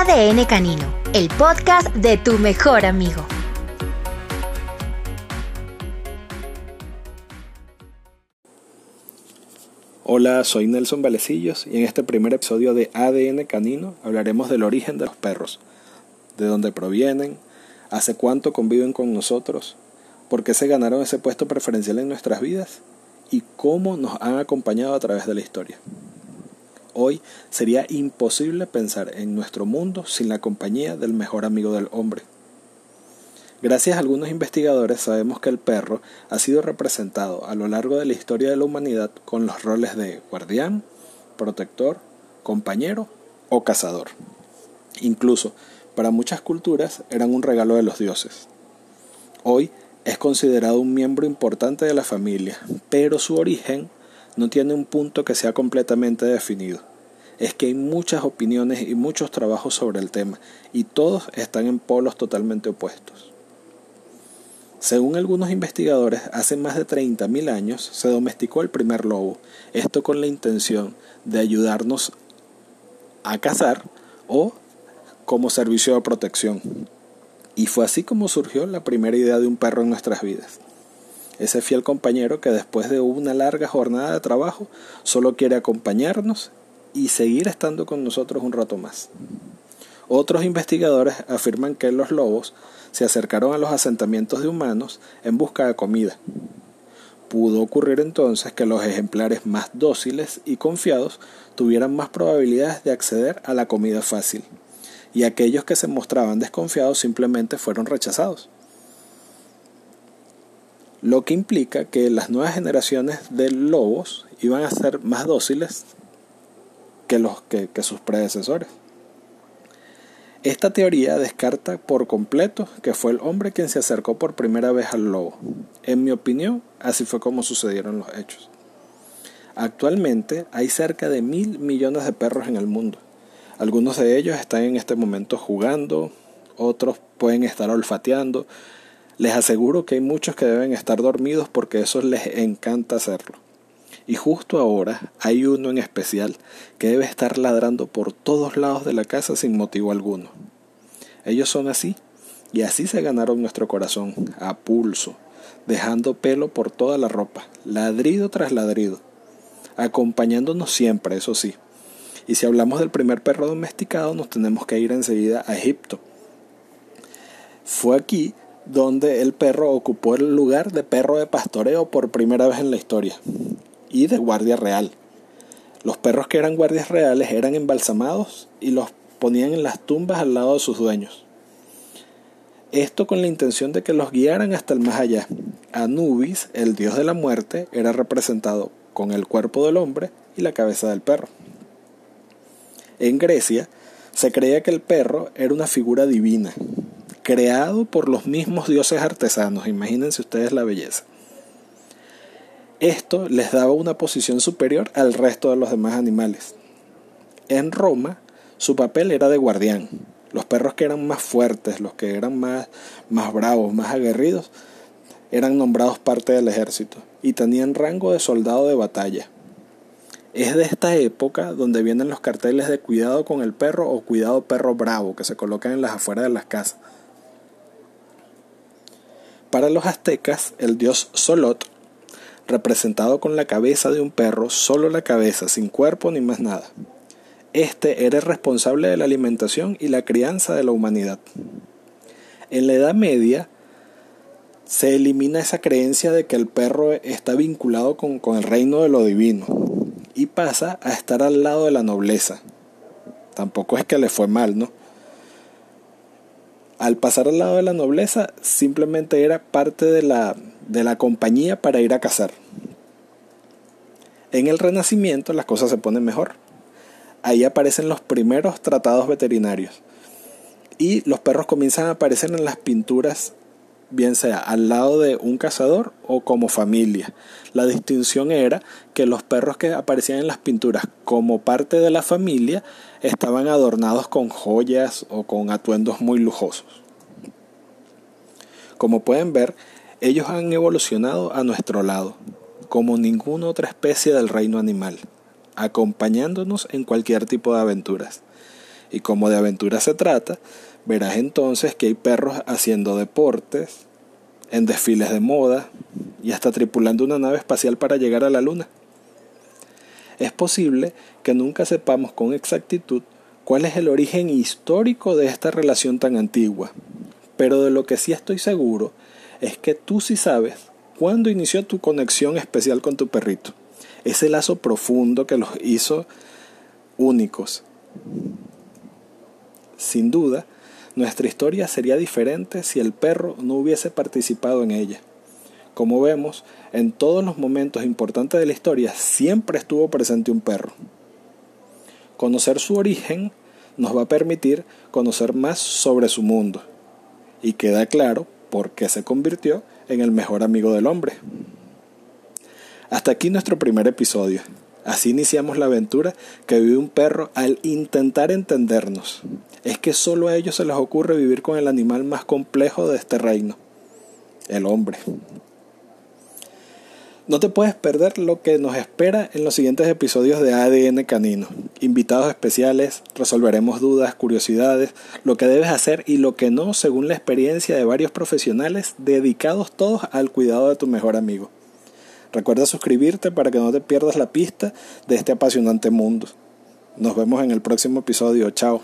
ADN Canino, el podcast de tu mejor amigo. Hola, soy Nelson Valecillos y en este primer episodio de ADN Canino hablaremos del origen de los perros, de dónde provienen, hace cuánto conviven con nosotros, por qué se ganaron ese puesto preferencial en nuestras vidas y cómo nos han acompañado a través de la historia. Hoy sería imposible pensar en nuestro mundo sin la compañía del mejor amigo del hombre. Gracias a algunos investigadores sabemos que el perro ha sido representado a lo largo de la historia de la humanidad con los roles de guardián, protector, compañero o cazador. Incluso, para muchas culturas eran un regalo de los dioses. Hoy es considerado un miembro importante de la familia, pero su origen no tiene un punto que sea completamente definido. Es que hay muchas opiniones y muchos trabajos sobre el tema, y todos están en polos totalmente opuestos. Según algunos investigadores, hace más de 30.000 años se domesticó el primer lobo, esto con la intención de ayudarnos a cazar o como servicio de protección. Y fue así como surgió la primera idea de un perro en nuestras vidas. Ese fiel compañero que después de una larga jornada de trabajo solo quiere acompañarnos y seguir estando con nosotros un rato más. Otros investigadores afirman que los lobos se acercaron a los asentamientos de humanos en busca de comida. Pudo ocurrir entonces que los ejemplares más dóciles y confiados tuvieran más probabilidades de acceder a la comida fácil, y aquellos que se mostraban desconfiados simplemente fueron rechazados. Lo que implica que las nuevas generaciones de lobos iban a ser más dóciles que, los, que, sus predecesores. Esta teoría descarta por completo que fue el hombre quien se acercó por primera vez al lobo. En mi opinión, así fue como sucedieron los hechos. Actualmente hay cerca de mil millones de perros en el mundo. Algunos de ellos están en este momento jugando, otros pueden estar olfateando. Les aseguro que hay muchos que deben estar dormidos porque eso les encanta hacerlo. Y justo ahora hay uno en especial que debe estar ladrando por todos lados de la casa sin motivo alguno. Ellos son así, y así se ganaron nuestro corazón, a pulso, dejando pelo por toda la ropa, ladrido tras ladrido, acompañándonos siempre, eso sí. Y si hablamos del primer perro domesticado, nos tenemos que ir enseguida a Egipto. Fue aquí donde el perro ocupó el lugar de perro de pastoreo por primera vez en la historia y de guardia real. Los perros que eran guardias reales eran embalsamados y los ponían en las tumbas al lado de sus dueños. Esto con la intención de que los guiaran hasta el más allá. Anubis, el dios de la muerte, era representado con el cuerpo del hombre y la cabeza del perro. En Grecia se creía que el perro era una figura divina, creado por los mismos dioses artesanos, imagínense ustedes la belleza. Esto les daba una posición superior al resto de los demás animales. En Roma, su papel era de guardián. Los perros que eran más fuertes, los que eran más, más bravos, más aguerridos, eran nombrados parte del ejército y tenían rango de soldado de batalla. Es de esta época donde vienen los carteles de cuidado con el perro o cuidado perro bravo que se colocan en las afueras de las casas. Para los aztecas, el dios Solot representado con la cabeza de un perro, solo la cabeza, sin cuerpo ni más nada. Este era el responsable de la alimentación y la crianza de la humanidad. En la Edad Media se elimina esa creencia de que el perro está vinculado con, con el reino de lo divino y pasa a estar al lado de la nobleza. Tampoco es que le fue mal, ¿no? Al pasar al lado de la nobleza, simplemente era parte de la, de la compañía para ir a cazar. En el Renacimiento las cosas se ponen mejor. Ahí aparecen los primeros tratados veterinarios. Y los perros comienzan a aparecer en las pinturas, bien sea al lado de un cazador o como familia. La distinción era que los perros que aparecían en las pinturas como parte de la familia estaban adornados con joyas o con atuendos muy lujosos. Como pueden ver, ellos han evolucionado a nuestro lado, como ninguna otra especie del reino animal, acompañándonos en cualquier tipo de aventuras. Y como de aventura se trata, verás entonces que hay perros haciendo deportes, en desfiles de moda y hasta tripulando una nave espacial para llegar a la Luna. Es posible que nunca sepamos con exactitud cuál es el origen histórico de esta relación tan antigua, pero de lo que sí estoy seguro es que tú sí sabes cuándo inició tu conexión especial con tu perrito, ese lazo profundo que los hizo únicos. Sin duda, nuestra historia sería diferente si el perro no hubiese participado en ella. Como vemos, en todos los momentos importantes de la historia siempre estuvo presente un perro. Conocer su origen nos va a permitir conocer más sobre su mundo y queda claro por qué se convirtió en el mejor amigo del hombre. Hasta aquí nuestro primer episodio. Así iniciamos la aventura que vive un perro al intentar entendernos. Es que solo a ellos se les ocurre vivir con el animal más complejo de este reino, el hombre. No te puedes perder lo que nos espera en los siguientes episodios de ADN Canino. Invitados especiales, resolveremos dudas, curiosidades, lo que debes hacer y lo que no según la experiencia de varios profesionales dedicados todos al cuidado de tu mejor amigo. Recuerda suscribirte para que no te pierdas la pista de este apasionante mundo. Nos vemos en el próximo episodio. Chao.